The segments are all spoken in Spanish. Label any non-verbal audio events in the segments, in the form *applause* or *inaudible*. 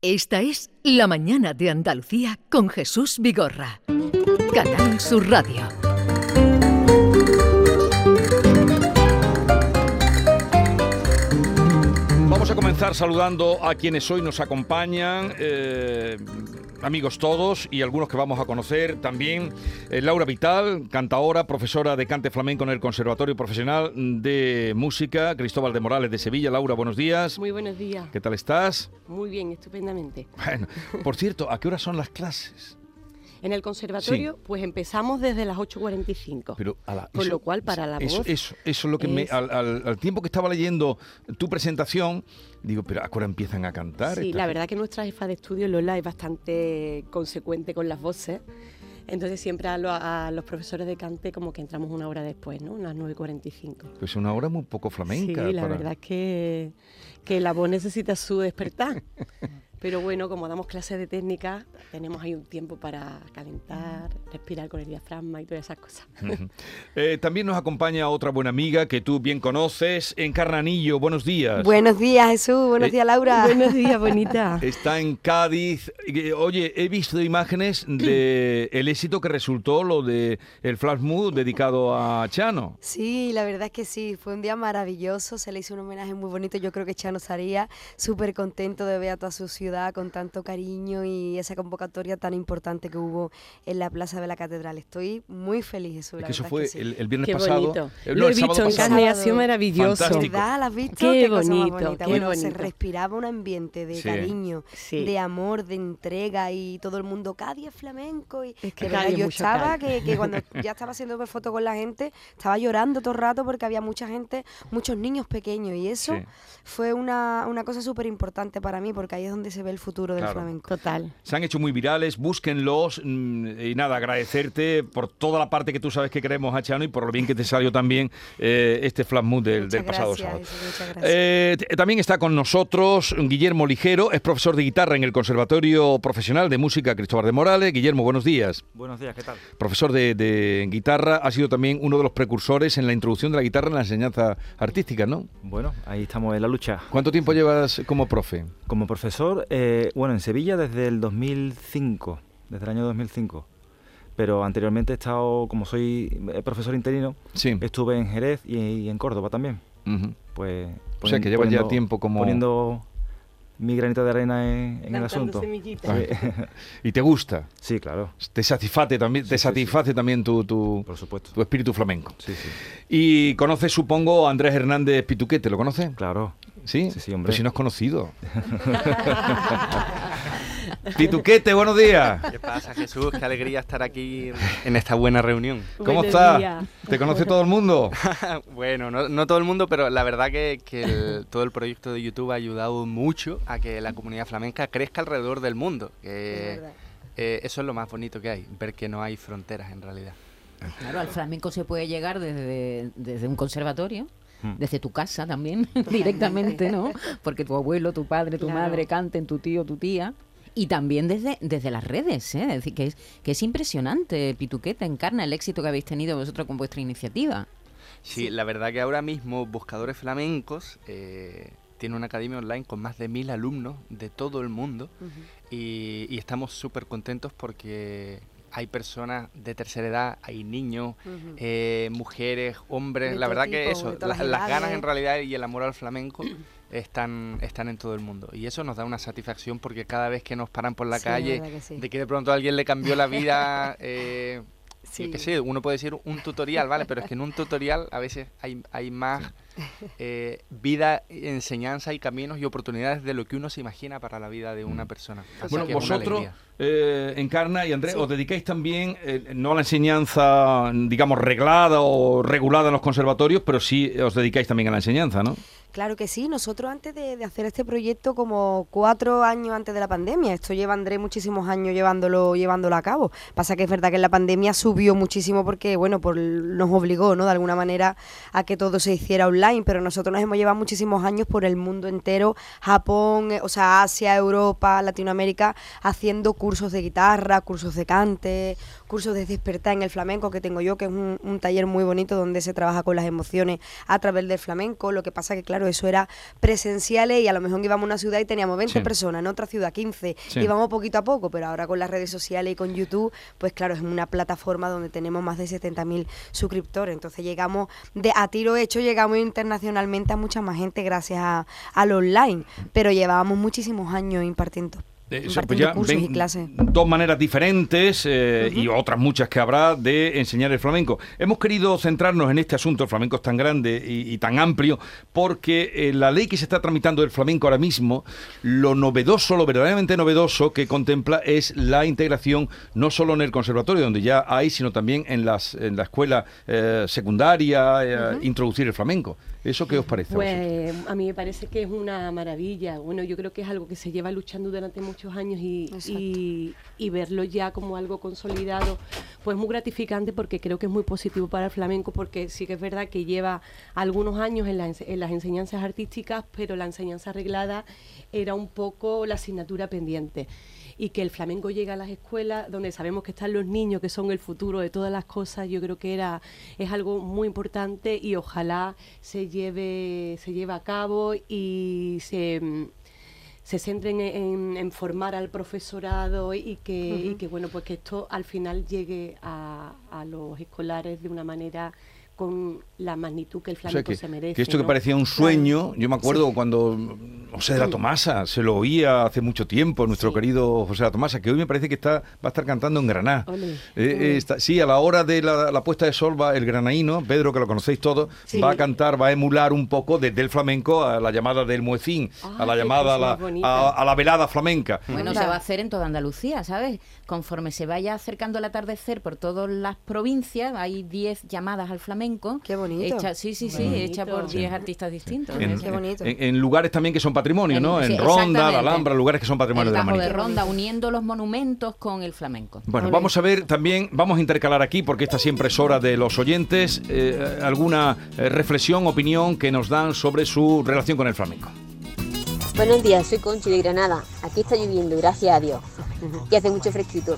Esta es La Mañana de Andalucía con Jesús Vigorra. Canal Sur Radio. Vamos a comenzar saludando a quienes hoy nos acompañan. eh, amigos todos y algunos que vamos a conocer también. eh, Laura Vital, cantaora, profesora de cante flamenco en el Conservatorio Profesional de Música, Cristóbal de Morales de Sevilla. Laura, buenos días. Muy buenos días. ¿Qué tal estás? Muy bien, estupendamente. Bueno, por cierto, ¿a qué hora son las clases? En el conservatorio, pues empezamos desde las 8.45. Pero a la- Con eso- lo cual, para la eso, voz Eso, eso es lo que me... es- Al, al- al tiempo que estaba leyendo tu presentación, digo, pero ¿a qué hora empiezan a cantar? Sí, la verdad que nuestra jefa de estudio, Lola, es bastante consecuente con las voces. Entonces siempre a, lo- a los profesores de cante como que entramos una hora después, ¿no? Unas 9.45. Pues una hora muy poco flamenca. Sí, la para- verdad es que, que la voz necesita su despertar. *laughs* Pero bueno, como damos clases de técnica, tenemos ahí un tiempo para calentar, respirar con el diafragma y todas esas cosas. Eh, también nos acompaña otra buena amiga que tú bien conoces, Encarnanillo. Buenos días. Buenos días, Jesús. Buenos Eh, días, Laura. *laughs* Buenos días, *laughs* bonita. Está en Cádiz. Eh, Oye, he visto imágenes de *clears throat* el éxito que resultó lo de el flash mood dedicado a Chano. Sí, la verdad es que sí, fue un día maravilloso, se le hizo un homenaje muy bonito, yo creo que Chano estaría súper contento de ver a toda su ciudad con tanto cariño y esa convocatoria tan importante que hubo en la Plaza de la Catedral. Estoy muy feliz, Jesús. Es la que eso fue sí. el, el viernes Qué pasado. bonito. eh, Lo no, he el visto en carne ha sido maravilloso. ¿Verdad? ¿La has visto? Qué cosa más bonito, bonita. qué bueno, se bonito. respiraba un ambiente de Sí. cariño, Sí. de amor, de entrega y todo el mundo, Cádiz es flamenco. Y Es que de verdad, yo estaba que, que cuando *laughs* ya estaba haciendo fotos con la gente, estaba llorando todo el rato porque había mucha gente, muchos niños pequeños y eso Sí. fue una, una cosa súper importante para mí porque ahí es donde se ve el futuro del Claro. flamenco. Total. Se han hecho muy virales, búsquenlos mm, y nada, agradecerte por toda la parte que tú sabes que queremos a Chano y por lo bien que te salió también eh, este flash mood del, pasado gracias, sábado. Jesús, muchas gracias. Eh, también está con nosotros Guillermo Ligero, es profesor de guitarra en el Conservatorio Profesional de Música Cristóbal de Morales. Guillermo, buenos días. Buenos días, ¿qué tal? Profesor de, de guitarra, ha sido también uno de los precursores en la introducción de la guitarra en la enseñanza artística, ¿no? Bueno, ahí estamos en la lucha. ¿Cuánto tiempo llevas como profe? Como profesor, eh, bueno, en Sevilla desde el 2005, desde el año 2005. Pero anteriormente he estado, como soy eh, profesor interino, Sí. estuve en Jerez y, y en Córdoba también. Pues, O sea, que llevas ya tiempo como- Poniendo mi granito de arena en, en el asunto. Sí. *laughs* ¿Y te gusta? Sí, claro, ¿Te satisface también, te Sí, sí, satisface también tu, tu, por supuesto. tu espíritu flamenco? Sí, sí, Y conoces, supongo, a Andrés Hernández Pituquete, ¿lo conoces? claro. ¿Sí? Sí, sí, hombre. Pero si no has conocido. *laughs* Pituquete, buenos días. ¿Qué pasa, Jesús? Qué alegría estar aquí en esta buena reunión. ¿Cómo Buenos estás? días. ¿Te conoce todo el mundo? *laughs* bueno, no, no todo el mundo, pero la verdad que, que el- todo el proyecto de YouTube ha ayudado mucho a que la comunidad flamenca crezca alrededor del mundo. que, Es verdad. eh, eso es lo más bonito que hay, ver que no hay fronteras en realidad. Claro, al flamenco se puede llegar desde, desde un conservatorio. Desde tu casa también, *laughs* directamente, ¿no? Porque tu abuelo, tu padre, tu Claro. madre canten, tu tío, tu tía. Y también desde, desde las redes, ¿eh? Es decir, que es, que es impresionante, Pituqueta, encarna el éxito que habéis tenido vosotros con vuestra iniciativa. Sí, la verdad que ahora mismo Buscadores Flamencos eh, tiene una academia online con más de mil alumnos de todo el mundo y, y estamos súper contentos porque hay personas de tercera edad, hay niños, eh, mujeres, hombres. De la verdad que eso, la- las las ganas en realidad y el amor al flamenco *clears throat* están, están en todo el mundo. Y eso nos da una satisfacción porque cada vez que nos paran por la Sí, calle, sí. de que de pronto alguien le cambió la vida, *laughs* eh, Sí. yo qué sé, uno puede decir un tutorial, ¿vale? Pero es que en un tutorial a veces hay, hay más eh, vida, enseñanza y caminos y oportunidades de lo que uno se imagina para la vida de una persona. Así Mm. Bueno, que es una vosotros, eh, Encarna y Andrés, Sí. os dedicáis también, eh, no a la enseñanza, digamos, reglada o regulada en los conservatorios, pero sí os dedicáis también a la enseñanza, ¿no? Claro que sí, nosotros antes de, hacer este proyecto como cuatro años antes de la pandemia, esto lleva muchísimos años llevándolo, llevándolo a cabo. Pasa que es verdad que en la pandemia subió muchísimo porque, bueno, por, nos obligó, ¿no? De alguna manera a que todo se hiciera online, pero nosotros nos hemos llevado muchísimos años por el mundo entero, Japón, eh, o sea, Asia, Europa, Latinoamérica, haciendo cursos de guitarra, cursos de cante, cursos de despertar en el flamenco que tengo yo, que es un, un taller muy bonito donde se trabaja con las emociones a través del flamenco. Lo que pasa que, claro, claro, eso era presenciales y a lo mejor íbamos a una ciudad y teníamos 20 Sí. personas, en otra ciudad 15, Sí. íbamos poquito a poco, pero ahora con las redes sociales y con YouTube, pues claro, es una plataforma donde tenemos más de 70.000 suscriptores, entonces llegamos, de a tiro hecho, llegamos internacionalmente a mucha más gente gracias al online, pero llevábamos muchísimos años impartiendo, Eh, pues ya y dos maneras diferentes eh, y otras muchas que habrá de enseñar el flamenco. Hemos querido centrarnos en este asunto, el flamenco es tan grande y, y tan amplio, porque eh, la ley que se está tramitando del flamenco ahora mismo, lo novedoso, lo verdaderamente novedoso que contempla es la integración no solo en el conservatorio, donde ya hay, sino también en, las, en la escuela eh, secundaria, introducir el flamenco. ¿Eso qué os parece? Pues a mí me parece que es una maravilla. Bueno, yo creo que es algo que se lleva luchando durante muchos años y, y, y verlo ya como algo consolidado, pues muy gratificante porque creo que es muy positivo para el flamenco porque sí que es verdad que lleva algunos años en, la en las enseñanzas artísticas, pero la enseñanza arreglada era un poco la asignatura pendiente y que el flamenco llega a las escuelas donde sabemos que están los niños que son el futuro de todas las cosas yo creo que era es algo muy importante y ojalá se lleve se lleve a cabo y se se centren en, en formar al profesorado y que, y que bueno pues que esto al final llegue a, a los escolares de una manera con la magnitud que el O sea, flamenco que, se merece que esto que parecía un sueño, yo me acuerdo cuando José de la Tomasa se lo oía hace mucho tiempo, nuestro Sí. querido José de la Tomasa, que hoy me parece que está va a estar cantando en Granada. Eh, eh, está- sí, a la hora de la, la puesta de sol va el granaíno, Pedro, que lo conocéis todos, Sí. va a cantar, va a emular un poco desde el flamenco a la llamada del muecín, a Ah, la llamada a la, más bonita. a, a la velada flamenca. Bueno, se va a hacer en toda Andalucía, ¿sabes? Conforme se vaya acercando el atardecer por todas las provincias, hay 10 llamadas al flamenco. Qué bonito. Hecha, sí, sí, sí, Bonito. hecha por 10 artistas distintos. En, Qué bonito. en- en lugares también que son patrimonio, ¿no? En sí, Ronda, la. Alhambra, lugares que son patrimonio el de la Tajo de Manita. Ronda, uniendo los monumentos con el flamenco. Bueno, vamos a ver también, vamos a intercalar aquí, porque esta siempre es hora de los oyentes, eh, alguna eh, reflexión, opinión que nos dan sobre su relación con el flamenco. Buenos días, soy Conchi de Granada. Aquí está lloviendo, gracias a Dios. *laughs* Y hace mucho fresquito.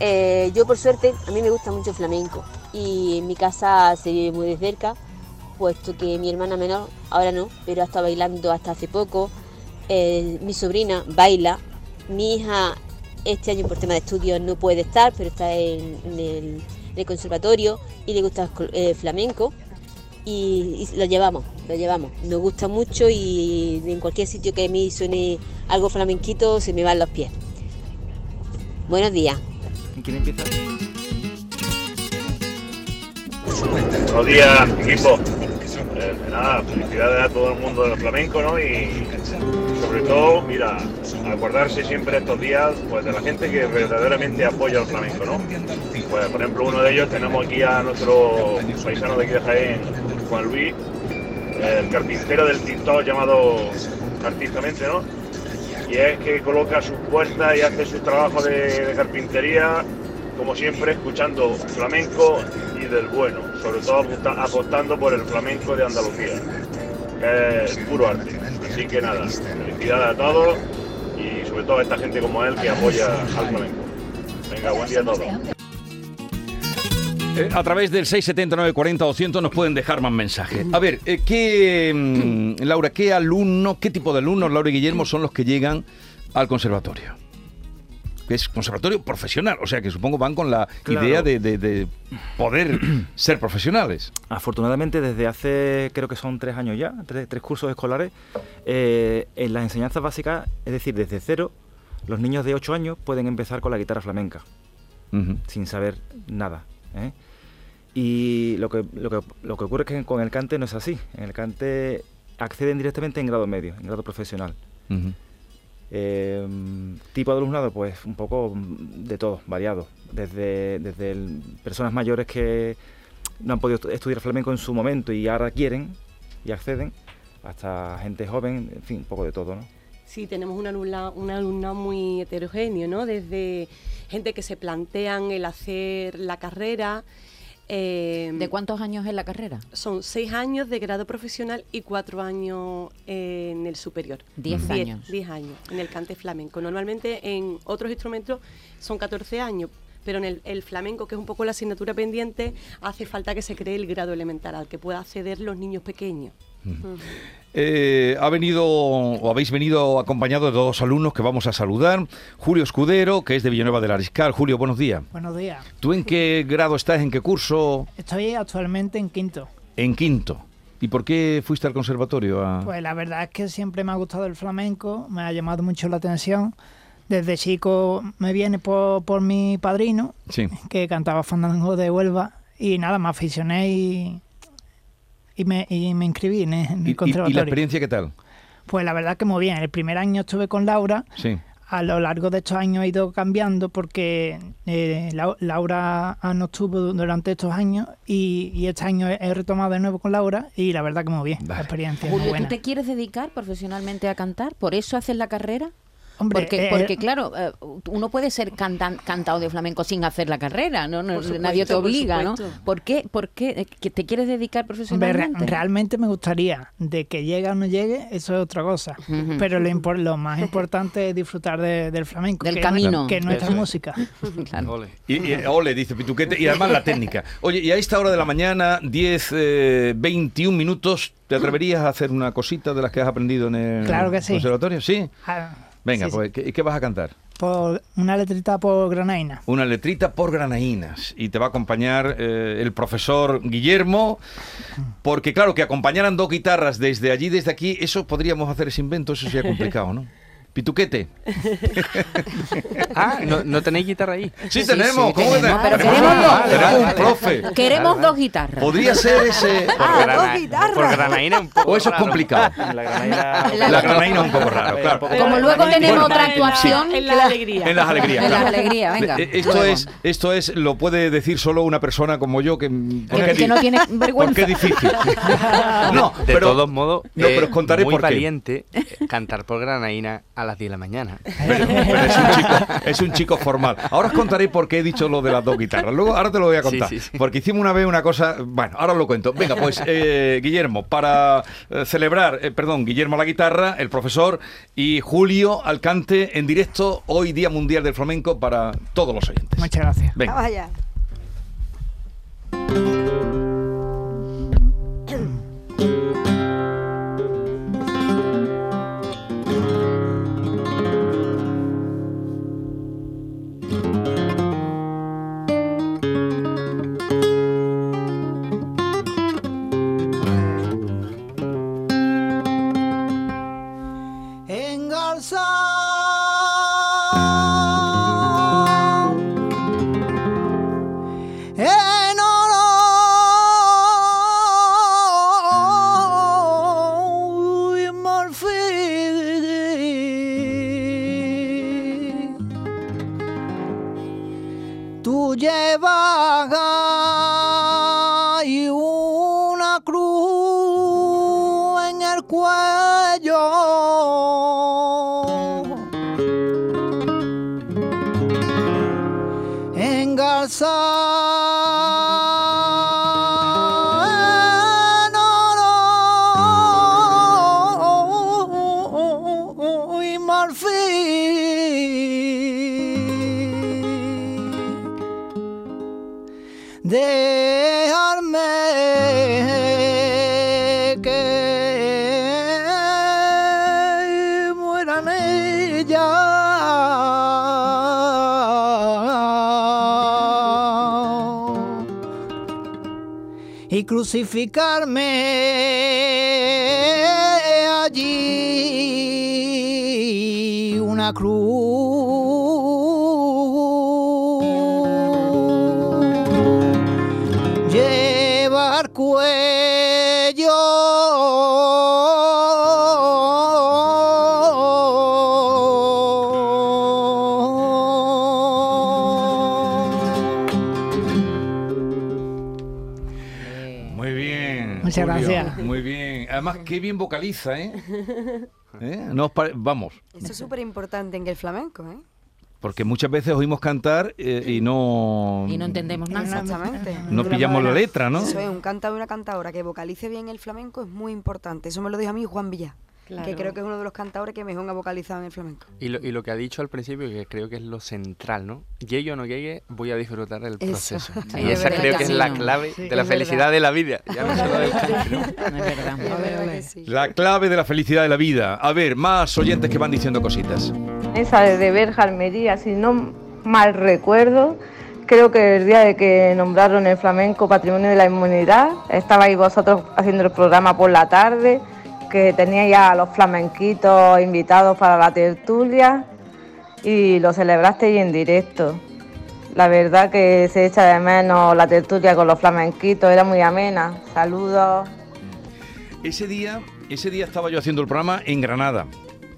Eh, yo, por suerte, a mí me gusta mucho el flamenco. Y en mi casa se vive muy de cerca, puesto que mi hermana menor, ahora no, pero ha estado bailando hasta hace poco. Eh, mi sobrina baila. Mi hija, este año por tema de estudios no puede estar, pero está en, el, conservatorio y le gusta el eh, flamenco y, y lo llevamos, lo llevamos. Nos gusta mucho y en cualquier sitio que a mí suene algo flamenquito se me van los pies. Buenos días. ¿Quién empieza? Buenos días, equipo. Eh, nada, felicidades a todo el mundo del flamenco, ¿no? Y sobre todo, mira, acordarse siempre estos días pues de la gente que verdaderamente apoya el flamenco, ¿no? Pues por ejemplo uno de ellos tenemos aquí a nuestro paisano de aquí de Jaén, Juan Luis, el carpintero del TikTok llamado artísticamente, ¿no? Y es que coloca sus puertas y hace su trabajo de carpintería, como siempre, escuchando flamenco y del bueno, sobre todo apostando por el flamenco de Andalucía, es puro arte. Así que nada, felicidades a todos y sobre todo a esta gente como él que apoya al flamenco. Venga, buen día a todos. Eh, a través del 679 40 200 nos pueden dejar más mensajes. A ver, eh, ¿qué, mm, Laura, qué alumnos, qué tipo de alumnos, Laura y Guillermo, son los que llegan al conservatorio? Que es conservatorio profesional, o sea que supongo van con la Claro. idea de, de- de poder *clears throat* ser profesionales. Afortunadamente, desde hace, creo que son tres años ya, tres, tres cursos escolares, eh, en las enseñanzas básicas, es decir, desde cero, los niños de 8 años pueden empezar con la guitarra flamenca, sin saber nada. ¿eh? Y lo que, lo, que, lo que ocurre es que con el cante no es así. En el cante acceden directamente en grado medio, en grado profesional. Eh, tipo de alumnado, pues un poco mm, de todo, variado. Desde, desde personas mayores que no han podido estu- estudiar flamenco en su momento y ahora quieren y acceden, hasta gente joven, en fin, un poco de todo, ¿no? Sí, tenemos un alumnado, un alumnado muy heterogéneo, ¿no? Desde gente que se plantean el hacer la carrera. Eh, ¿De cuántos años es la carrera? Son seis años de grado profesional y cuatro años en el superior. Diez Diez- años. Diez años en el cante flamenco. Normalmente en otros instrumentos son 14 años, pero en el, el flamenco, que es un poco la asignatura pendiente, hace falta que se cree el grado elemental al que pueda acceder los niños pequeños. Eh, ha venido o habéis venido acompañado de dos alumnos que vamos a saludar. Julio Escudero, que es de Villanueva del Ariscal. Julio, buenos días. Buenos días. ¿Tú en qué grado estás? ¿En qué curso? Estoy actualmente en quinto. En quinto. ¿Y por qué fuiste al conservatorio? A... Pues la verdad es que siempre me ha gustado el flamenco, me ha llamado mucho la atención. Desde chico me viene por, por mi padrino, Sí. que cantaba fandango de Huelva, y nada, me aficioné y, y, me, y me inscribí en, el- en ¿Y, la experiencia qué tal? Pues la verdad que muy bien. El primer año estuve con Laura. Sí. A lo largo de estos años he ido cambiando porque eh, Lau- Laura ah, no estuvo du- durante estos años y, y este año he, retomado de nuevo con Laura y la verdad que muy bien. La experiencia es muy Julio, ¿tú buena. te quieres dedicar profesionalmente a cantar? ¿Por eso haces la carrera? Hombre, porque, eh, porque claro, eh, uno puede ser cantan, cantado de flamenco sin hacer la carrera, ¿no? no Por supuesto, nadie te por obliga, ¿no? supuesto. ¿Por qué, por qué eh, que te quieres dedicar Hombre, re- profesionalmente? realmente me gustaría. De que llegue o no llegue, eso es otra cosa. Pero lo, impor- lo más importante es disfrutar de- del flamenco. Del que camino. No, que nuestra Eso es. música. *laughs* Claro. Ole. Y, y- ole, dice Pituquete, y además la técnica. Oye, y a esta hora de la mañana, 10, eh, 21 minutos, ¿te atreverías a hacer una cosita de las que has aprendido en el Claro que sí. conservatorio? Sí. Ah, Venga, sí, pues, ¿qué, qué vas a cantar? Por una letrita por Granaina. Una letrita por granaínas. Y te va a acompañar eh, el profesor Guillermo, porque claro, que acompañaran dos guitarras desde allí, desde aquí, eso podríamos hacer ese invento, eso sería complicado, ¿no? *laughs* Pituquete. *laughs* Ah, ¿no, no tenéis guitarra ahí? Sí, Sí, tenemos, sí, ¿cómo que tenemos, te- pero queremos dos. tenemos un Vale, profe. Queremos Vale, dos guitarras. Podría ser ese... *laughs* Por, Ah, grana- dos guitarras. por granaína un poco O eso es complicado. La granadina... La- La granaína es un poco raro, claro. Como luego tenemos otra En la- actuación, En la claro. alegría. En las alegrías. En las alegrías, venga. Eh, Esto luego. es, esto es, lo puede decir solo una persona como yo que, porque que, que no tiene *laughs* porque vergüenza. es difícil. no, De pero, todos modos, no, pero es os contaré muy por qué. valiente eh, cantar por granaína a las 10 de la mañana. pero- pero es, un chico, es un chico formal. Ahora os contaré por qué he dicho lo de las dos guitarras. Luego, ahora te lo voy a contar. sí, sí. Porque hicimos una vez una cosa. Bueno, ahora os lo cuento. Venga, pues, eh, Guillermo, para eh, celebrar, eh, perdón, Guillermo a la guitarra, el profesor, y Julio al cante en directo, hoy Día Mundial del Flamenco, para todos los oyentes. Muchas gracias. Venga. Vamos allá. Dejarme que mueran ellas. Y crucificarme qué bien vocaliza, ¿eh? *laughs* ¿Eh? No os pare- Vamos, Eso es súper importante en el flamenco, ¿eh? porque muchas veces oímos cantar eh, y no... Y no entendemos nada. Exactamente. No pillamos la letra, ¿no? Eso es, un cantador y una cantadora que vocalice bien el flamenco es muy importante. Eso me lo dijo a mí Juan Villa. Que creo que es uno de los cantadores que mejor ha vocalizado en el flamenco. Y lo, y lo que ha dicho al principio, que creo que es lo central, ¿no? Llegue o no llegue, voy a disfrutar del proceso. Sí, *laughs* y es esa verdad creo que es la clave Sí, de la felicidad verdad. de la vida. Ya no solo del ¿no? *laughs* La clave de la felicidad de la vida. A ver, más oyentes que van diciendo cositas. Esa de Berja Almería, si no mal recuerdo, creo que el día de que nombraron el flamenco Patrimonio de la Inmunidad, estabais vosotros haciendo el programa por la tarde, que teníais ya a los flamenquitos invitados para la tertulia y lo celebrasteis en directo. La verdad que se echa de menos la tertulia con los flamenquitos, era muy amena. Saludos. Ese día, ese día estaba yo haciendo el programa en Granada.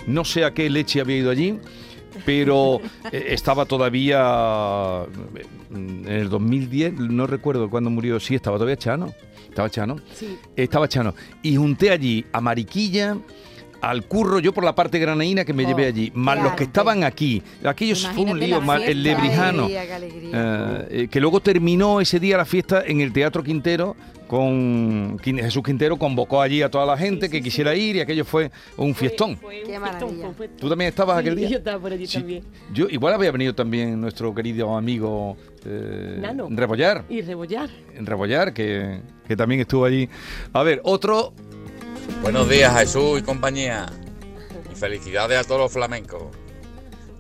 No sé a qué leche había ido allí, pero *laughs* eh, estaba todavía eh, en el 2010, no recuerdo cuándo murió, sí, estaba todavía Chano. Estaba Chano. Sí. Estaba Chano. Y junté allí a Mariquilla, al curro, yo por la parte granaína que me Oh, llevé allí, más los que estaban aquí. Aquellos fue un lío, más el lebrijano. Qué alegría, qué alegría. Eh, eh, que luego terminó ese día la fiesta en el Teatro Quintero con Jesús Quintero convocó allí a toda la gente que quisiera ir y aquello fue un fiestón. Fue un Qué maravilla. fiestón. ¿Tú también estabas Sí, aquel día? Yo estaba por allí Sí. también. Yo igual había venido también nuestro querido amigo eh, Nano. Rebollar, Y rebollar. Rebollar que, que también estuvo allí. A ver, otro Buenos días Jesús y compañía. Y felicidades a todos los flamencos.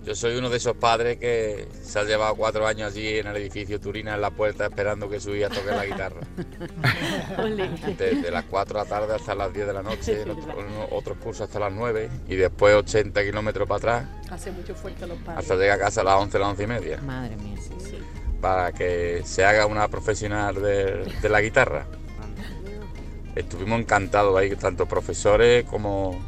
Yo soy uno de esos padres que se ha llevado cuatro años allí en el edificio Turina en la puerta esperando que su hija toque la guitarra. *laughs* Desde las 4 de la tarde hasta las 10 de la noche, *laughs* otro- otros cursos hasta las 9 y después 80 kilómetros para atrás Hace mucho fuerte a los padres. hasta llegar a casa a las 11, las 11 y media Madre mía. para que se haga una profesional de, de la guitarra. Estuvimos encantados ahí, tanto profesores como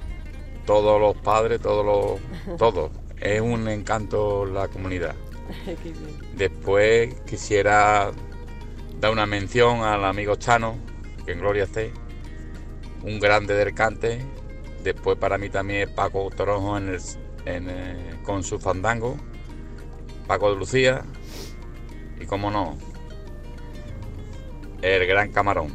todos los padres, todos los, *laughs* todos. Es un encanto la comunidad. *laughs* Después quisiera dar una mención al amigo Chano, que en gloria esté, un grande del cante. Después para mí también es Paco Toronjo en el- en, eh, con su fandango, Paco de Lucía y como no, el gran camarón.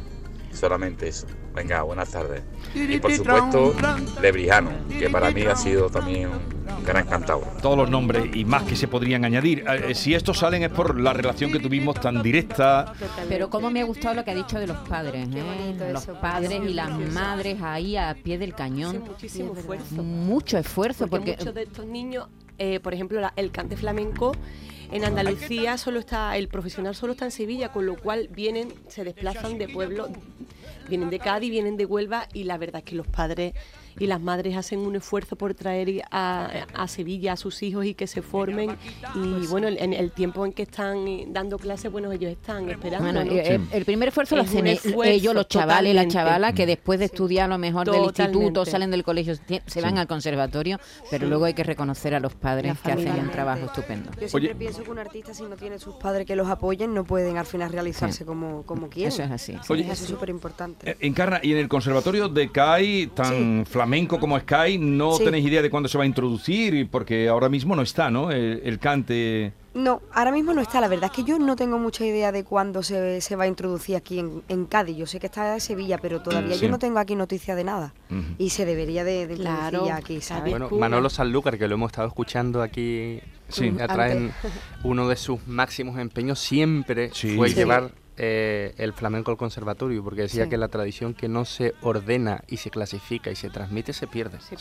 Solamente eso. Venga, buenas tardes. Y por supuesto, Lebrijano, que para mí ha sido también un gran cantador. todos los nombres y más que se podrían añadir. Eh, si estos salen es por la relación que tuvimos tan directa. Pero cómo me ha gustado lo que ha dicho de los padres, ¿eh? los padres y las madres ahí a pie del cañón. muchísimo esfuerzo. Mucho esfuerzo Porque, porque muchos de estos niños, eh, por ejemplo, la- el cante flamenco en Andalucía solo está, el profesional solo está en Sevilla, con lo cual vienen, se desplazan de pueblo, vienen de Cádiz, vienen de Huelva y la verdad es que los padres y las madres hacen un esfuerzo por traer a, a Sevilla a sus hijos y que se formen y bueno, el- en el tiempo en que están dando clases, bueno, ellos están esperando. Bueno, ¿no? eh, el primer esfuerzo lo hacen esfuerzo, ellos, los chavales y las chavalas, que después de estudiar a lo mejor del instituto, salen del colegio, se van al conservatorio, pero Sí. luego hay que reconocer a los padres La que hacen un trabajo estupendo. Yo siempre Oye. pienso que un artista si no tiene sus padres que los apoyen no pueden al final realizarse Sí. como, como quieren. Eso es así. Oye, Eso es súper importante. Eh, Encarna, y en el conservatorio de CAI, tan flamenco como CAI, no Sí. tenéis idea de cuándo se va a introducir, porque ahora mismo no está, ¿no? El, el cante. No, ahora mismo no está. La verdad es que yo no tengo mucha idea de cuándo se, se va a introducir aquí en, en Cádiz. Yo sé que está en Sevilla, pero todavía Sí. yo no tengo aquí noticia de nada. Y se debería de, de introducir Claro. ya aquí, ¿sabes? Bueno. Manolo Sanlúcar, que lo hemos estado escuchando aquí Sí. atrás, en Antes. uno de sus máximos empeños siempre Sí. fue Sí. llevar eh, el flamenco al conservatorio, porque decía Sí. que la tradición que no se ordena y se clasifica y se transmite se pierde. Se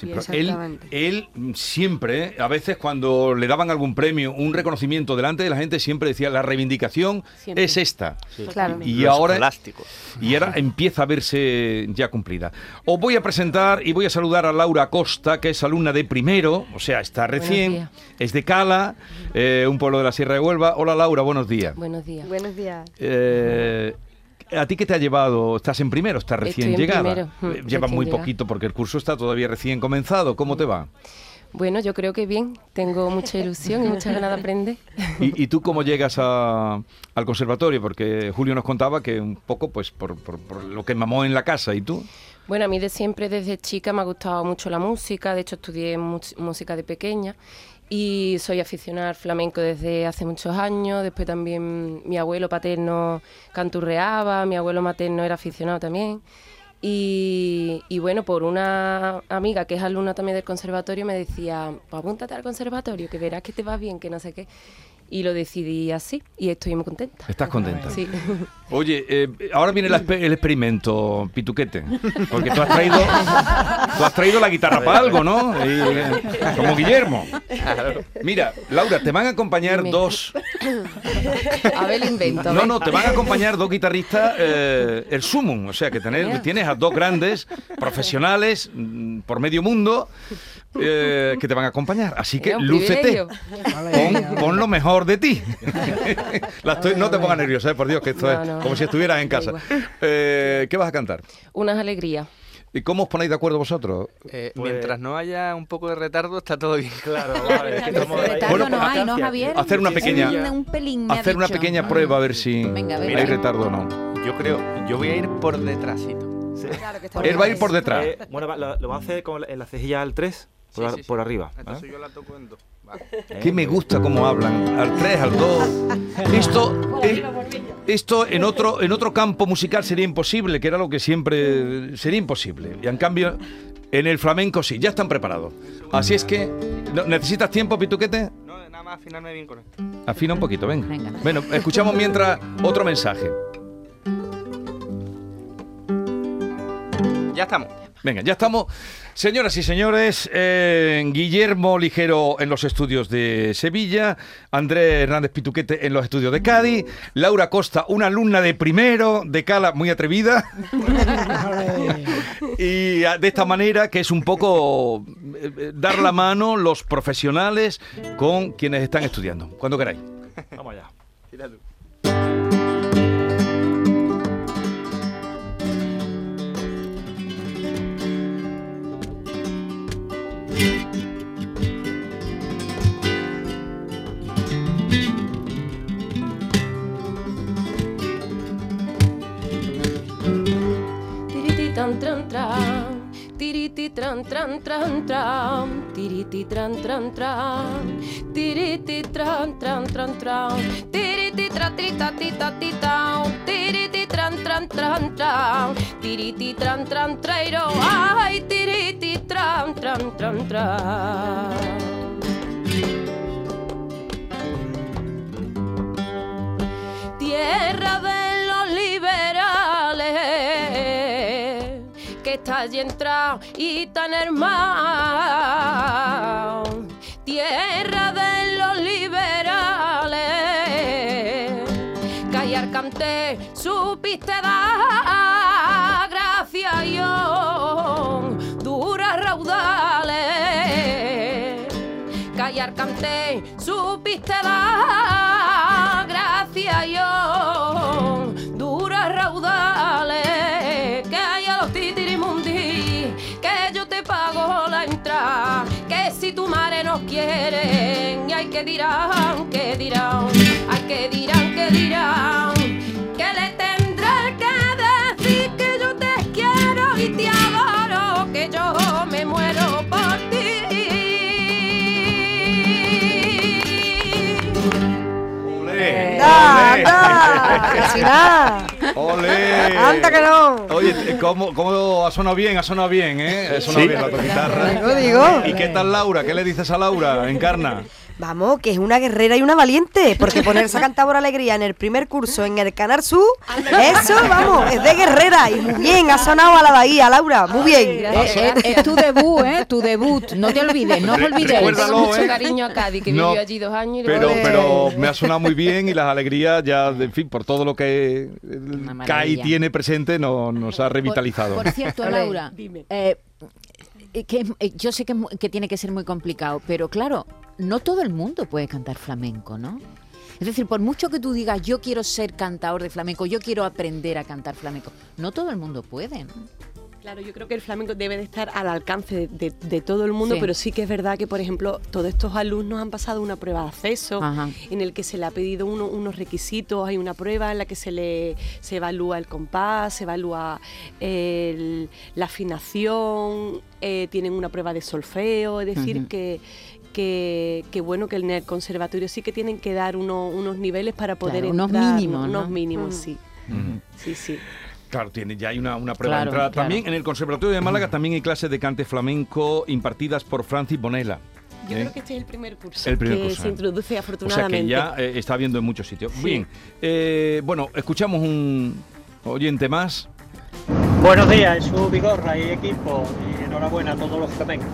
él, siempre, a veces cuando le daban algún premio, un reconocimiento delante de la gente, siempre decía, la reivindicación Siempre. es esta. Sí. Claro. Y Lo ahora, y ahora empieza a verse ya cumplida. Os voy a presentar y voy a saludar a Laura Costa, que es alumna de primero, o sea, está recién, es de Cala, eh, un pueblo de la Sierra de Huelva. Hola Laura, buenos días. Buenos días. Buenos días. Eh, ¿A ti qué te ha llevado? ¿Estás en primero? ¿Estás recién Estoy en llegada? primero, mm, Eh, recién muy llegada. poquito porque el curso está todavía recién comenzado. ¿Cómo te va? Bueno, yo creo que bien. Tengo mucha ilusión y muchas ganas de aprender. *laughs* ¿Y, y tú cómo llegas a- al conservatorio? Porque Julio nos contaba que un poco, pues, por, por- por lo que mamó en la casa. ¿Y tú? Bueno, a mí de siempre, desde chica, me ha gustado mucho la música. De hecho, estudié música de pequeña y soy aficionada al flamenco desde hace muchos años. Después también mi abuelo paterno canturreaba, mi abuelo materno era aficionado también. Y, bueno, por una amiga que es alumna también del conservatorio me decía, pues apúntate al conservatorio, que verás que te va bien, que no sé qué. Y lo decidí así y estoy muy contenta. ¿Estás contenta? Sí. Oye, eh, ahora viene la el experimento, Pituquete. Porque tú has traído, tú has traído la guitarra para algo, ¿no? Y, eh, como Guillermo. Mira, Laura, te van a acompañar Dime. dos. *coughs* A ver el invento. No, no, te van a acompañar dos guitarristas, eh, el sumum. O sea, que tener- tienes a dos grandes profesionales mm, por medio mundo eh, que te van a acompañar. Así que lúcete. Pon, pon lo mejor de ti. *laughs* La estoy- no te pongas nerviosa, eh, por Dios, que esto No, es no, como si estuvieras en casa. Eh, ¿Qué vas a cantar? Unas alegrías. ¿Y cómo os ponéis de acuerdo vosotros? Eh, Pues- Mientras no haya un poco de retardo, está todo bien. Claro, *laughs* vale. Bueno, no hay, ¿no, Javier? hacer una pequeña- un pelín, Hacer una dicho. pequeña prueba a ver si Venga, hay retardo o no. Yo creo, yo voy a ir por detrásito. Sí. Él va a ir por detrás. Eh, bueno, lo, lo va a hacer con la, en la cejilla al 3, por, Sí, a- sí, sí. por arriba. Entonces ¿vale? yo la toco en dos. Vale. Que me gusta cómo hablan, al 3, al 2. *laughs* Esto, eh, esto en otro, en otro campo musical sería imposible, que era lo que siempre sería imposible. Y en cambio, en el flamenco sí, ya están preparados. Así es que, ¿no- ¿necesitas tiempo, Pituquete? No, nada más afinarme bien con esto. Afina un poquito, venga. Venga. Bueno, escuchamos mientras otro mensaje. Ya estamos. Venga, ya estamos. Señoras y señores, eh, Guillermo Ligero en los estudios de Sevilla, Andrés Hernández Pituquete en los estudios de Cádiz, Laura Costa, una alumna de primero de Cala muy atrevida. *laughs* y ah, de esta manera que es un poco eh, eh, dar la mano los profesionales con quienes están estudiando. Cuando queráis. Vamos allá. Tran tran tran, tiriti tran tran tran tran, tiriti tran tran tran, tiriti tran tran tran tran, tiriti tra trita tita tita, tiriti tran tran tran tran, tiriti tran tran trairo, ay tiriti tran tran tran tran. Allí entrado y tan hermano. Tierra de los liberales, callar canté, supiste dar gracia y yo, duras raudales callar canté, supiste dar gracia yo, duras raudales, nos quieren, y hay que dirán, que dirán, hay que dirán, que dirán, que le tendré que decir que yo te quiero y te adoro, que yo me muero por ti. Que si nada. *laughs* ¡Ole! ¡Anda que no! Oye, ¿cómo, ¿cómo ha sonado bien? Ha sonado bien, ¿eh? Ha sonado Sí. bien la tu guitarra. Digo, digo. ¿Y qué tal Laura? ¿Qué le dices a Laura? Encarna. Vamos, que es una guerrera y una valiente, porque ponerse a cantar por alegría en el primer curso en el Canal Sur, eso, vamos, es de guerrera y muy bien, ha sonado a la bahía, Laura, muy bien. gracias. Eh, Es tu debut, ¿eh? Tu debut. No te olvides, no os olvidéis. mucho ¿eh? cariño a Cádiz, que No, vivió allí dos años y Pero, luego... pero me ha sonado muy bien y las alegrías ya, en fin, por todo lo que. CAI tiene presente, no- nos ha revitalizado. Por, por cierto, Laura, dime. eh, que, eh, yo sé que, tiene que ser muy complicado, pero claro, no todo el mundo puede cantar flamenco, ¿no? Es decir, por mucho que tú digas, yo quiero ser cantador de flamenco, yo quiero aprender a cantar flamenco, no todo el mundo puede. Claro, yo creo que el flamenco debe de estar al alcance de, de- de todo el mundo, Sí. pero sí que es verdad que, por ejemplo, todos estos alumnos han pasado una prueba de acceso Ajá. en el que se le ha pedido uno- unos requisitos, hay una prueba en la que se le se evalúa el compás, se evalúa el- la afinación, eh, tienen una prueba de solfeo, es decir, que, que, que bueno, que en el conservatorio sí que tienen que dar uno- unos niveles para poder Claro, unos entrar, mínimos, Unos ¿no? mínimos, Mm. sí. Sí, sí. Claro, tiene, ya hay una, una prueba Claro, de entrada. claro. También en el Conservatorio de Málaga también hay clases de cante flamenco impartidas por Francis Bonella. Yo ¿eh? creo que este es el primer curso El primer que curso, se ¿eh? introduce O sea afortunadamente. que ya eh, está viendo en muchos sitios. Sí. Bien, eh, bueno, escuchamos un oyente más. Buenos días, Jesús Vigorra y equipo, y enhorabuena a todos los flamencos.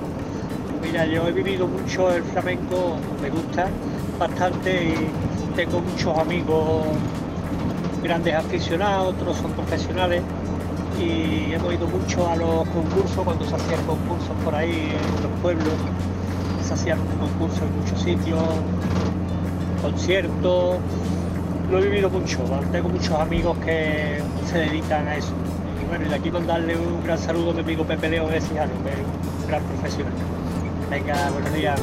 Mira, yo he vivido mucho el flamenco, me gusta bastante y tengo muchos amigos grandes aficionados, otros son profesionales y hemos ido mucho a los concursos cuando se hacían concursos por ahí en los pueblos, se hacían concursos en muchos sitios, conciertos, lo he vivido mucho, tengo muchos amigos que se dedican a eso. Y bueno, y de aquí mandarle un gran saludo a mi amigo Pepe León de Cijano, un gran profesional. Venga, buenos días.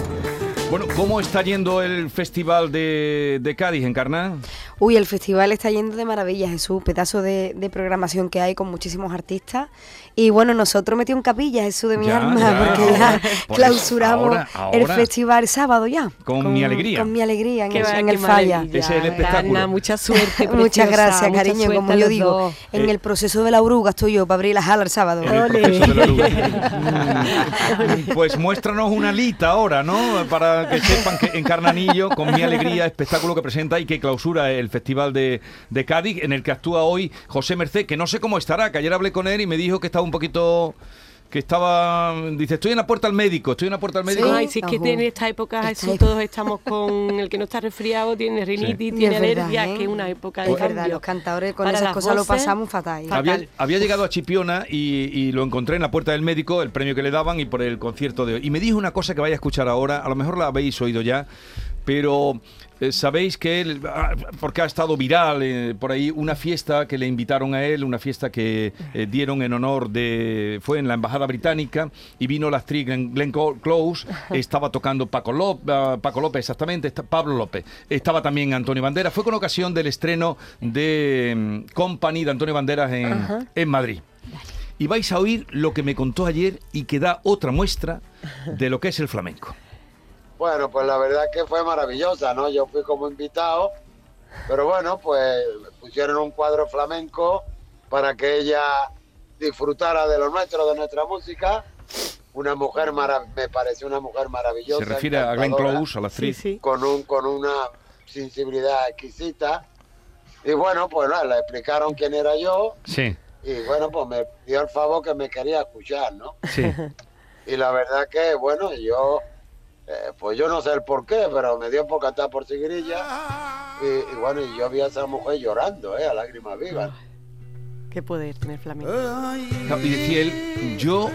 Bueno, ¿cómo está yendo el Festival de, de Cádiz, Encarná? Uy, el festival está yendo de maravilla, Jesús. Pedazo de, de programación que hay con muchísimos artistas. Y bueno, nosotros metió en capilla, Jesús de mi Ya, alma, ya, porque ahora, ya por clausuramos eso, ahora, el ahora. festival sábado ya. Con mi alegría. Con mi alegría en, va- en el falla. Ese es el espectáculo. Ana, mucha suerte. *laughs* Muchas gracias, mucha cariño. suerte Como yo digo, dos. en Eh, el proceso de la oruga estoy yo para abrir las alas el sábado. En el proceso de la luz. *laughs* Mm, Pues muéstranos una lista ahora, ¿no? Para que sepan que Encarnanillo, con mi alegría, espectáculo que presenta y que clausura el Festival de, de Cádiz, en el que actúa hoy José Merced, que no sé cómo estará, que ayer hablé con él y me dijo que estaba un poquito... Que estaba... Dice, estoy en la puerta al médico, estoy en la puerta al médico. Ay, si es que Ojo. tiene esta época, Jesús, todos estamos con el que no está resfriado, tiene rinitis, tiene alergia, ¿eh? que es una época de Es verdad, los cantadores con Para esas cosas lo pasamos fatal. Había, había llegado a Chipiona y, y lo encontré en la puerta del médico, el premio que le daban y por el concierto de hoy. Y me dijo una cosa que vaya a escuchar ahora, a lo mejor la habéis oído ya, pero eh, sabéis que él, ah, porque ha estado viral eh, por ahí, una fiesta que le invitaron a él, una fiesta que eh, dieron en honor de, fue en la Embajada Británica y vino la actriz Glenn, Close, *laughs* estaba tocando Paco, López, Paco López, exactamente, está- Pablo López, estaba también Antonio Banderas, fue con ocasión del estreno de mm, Company de Antonio Banderas en, en Madrid. Y vais a oír lo que me contó ayer y que da otra muestra de lo que es el flamenco. Bueno, pues la verdad que fue maravillosa, ¿no? Yo fui como invitado, pero bueno, pues pusieron un cuadro flamenco para que ella disfrutara de lo nuestro, de nuestra música. Una mujer, me pareció una mujer maravillosa. Se refiere a Glenn Close, a la actriz. Con, un, con una sensibilidad exquisita. Y bueno, pues nada, le explicaron quién era yo Sí, y bueno, pues me dio el favor que me quería escuchar, ¿no? sí. *laughs* Y la verdad que, bueno, yo, eh, pues yo no sé el por qué, pero me dio por cantar por Sigrilla. Y, y bueno, y yo vi a esa mujer llorando, ¿eh? A lágrimas vivas. Qué poder tener flamenco. Y decía él, yo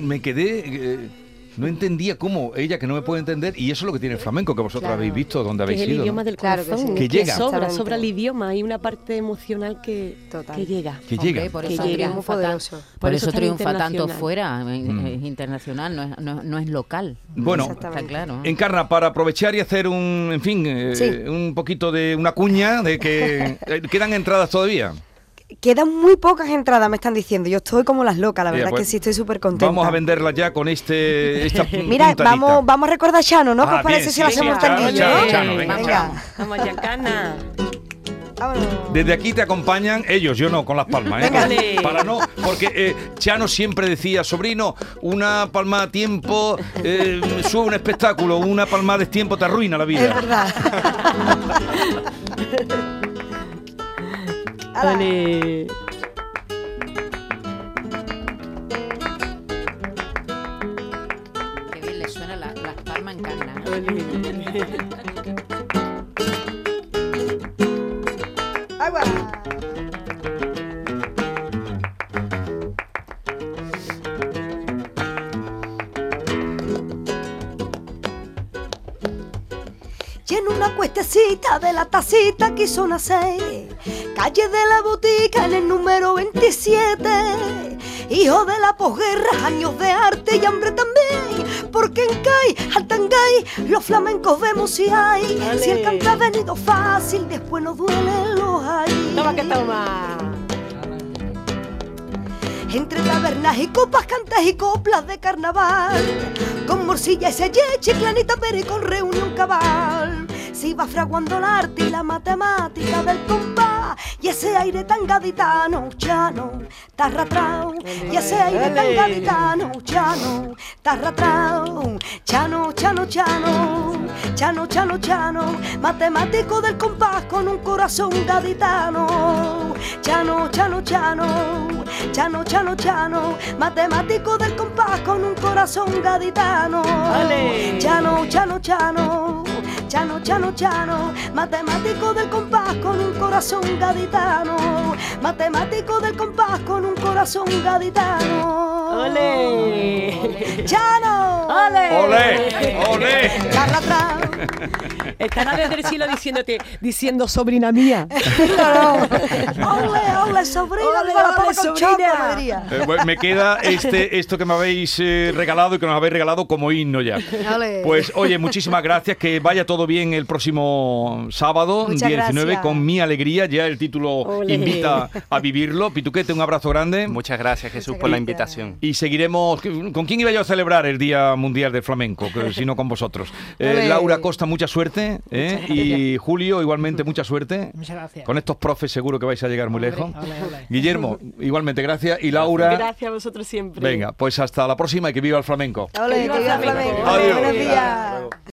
me quedé, eh, no entendía cómo, ella que no me puede entender, y eso es lo que tiene el flamenco, que vosotros Claro. habéis visto, donde habéis es el ido. idioma ¿no? del Claro que corazón, sí. Que llega. sobra, sobra el idioma, hay una parte emocional que, que llega. Que llega. Por Que eso triunfa Muy tan- poderoso. Por, Por eso triunfa tanto fuera, eh, Mm. es internacional, no es, no, no es local. Bueno, está claro. Encarna, para aprovechar y hacer un, en fin, eh, Sí. un poquito de una cuña de que *laughs* eh, quedan entradas todavía. Quedan muy pocas entradas, me están diciendo. Yo estoy como las locas, la verdad pues, que sí, estoy súper contenta. Vamos a venderlas ya con este esta *laughs* Mira, puntadita. vamos, vamos a recordar a Chano, ¿no? ¿Qué Ah, os parece bien, si sí, lo hacemos Chano, tanguillo? Chano. Chano, venga, Venga. Vamos. Desde aquí te acompañan ellos, yo no, con las palmas. ¿eh? Para no, porque eh, Chano siempre decía, sobrino, una palma a tiempo eh, sube un espectáculo, una palma de tiempo te arruina la vida. Es verdad. *laughs* Dale. Qué bien le suena la, las palmas en carna. Agua. En una cuestecita de la tacita quiso nacer, calle de la botica en el número 27. Hijo de la posguerra, años de arte y hambre también, porque en CAI, Altangay, los flamencos vemos si hay. Dale. Si el canto ha venido fácil, después no duelen los hay. Toma que toma. Entre tabernas y copas, cantas y coplas de carnaval. Con morcilla y selle, chiclanita, pero y con reunión cabal. Se iba fraguando el arte y la matemática del compás. Y ese aire tan gaditano, chano, tarratrao, y ese aire tan gaditano, chano, tarratrao, chano, chano, chano, chano, chano, chano, matemático del compás con un corazón gaditano, chano, chano, chano, chano, chano, chano, matemático del compás con un corazón gaditano, chano, chano, chano, chano, chano, chano, matemático del compás con un corazón gaditano, matemático del compás con un corazón gaditano. ¡Ole! ¡Chano! ¡Ole! ¡Ole! ¡Ole! Estará desde el cielo diciéndote, diciendo sobrina mía. *laughs* ¡Ole, ole, sobrina! Ole, ole, sobrina. choco. Eh, bueno, me queda este, *laughs* esto que me habéis eh, regalado y que nos habéis regalado como himno ya. Ole. Pues oye, muchísimas gracias, que vaya todo bien el próximo sábado, Muchas día 19, gracias. con mi alegría, ya el título Ole. invita a vivirlo. Pituquete, un abrazo grande. Muchas gracias Jesús por la invitación. Y seguiremos. ¿Con quién iba yo a celebrar el Día Mundial del Flamenco? Que si no con vosotros. Eh. Laura Costa, mucha suerte. ¿eh? Y Julio, igualmente, mucha suerte. Muchas gracias. Con estos profes seguro que vais a llegar muy lejos. Guillermo, igualmente, gracias. Y Laura. Gracias a vosotros siempre. Venga, pues hasta la próxima y que viva el flamenco. Que viva el flamenco. Adiós. Buenos días.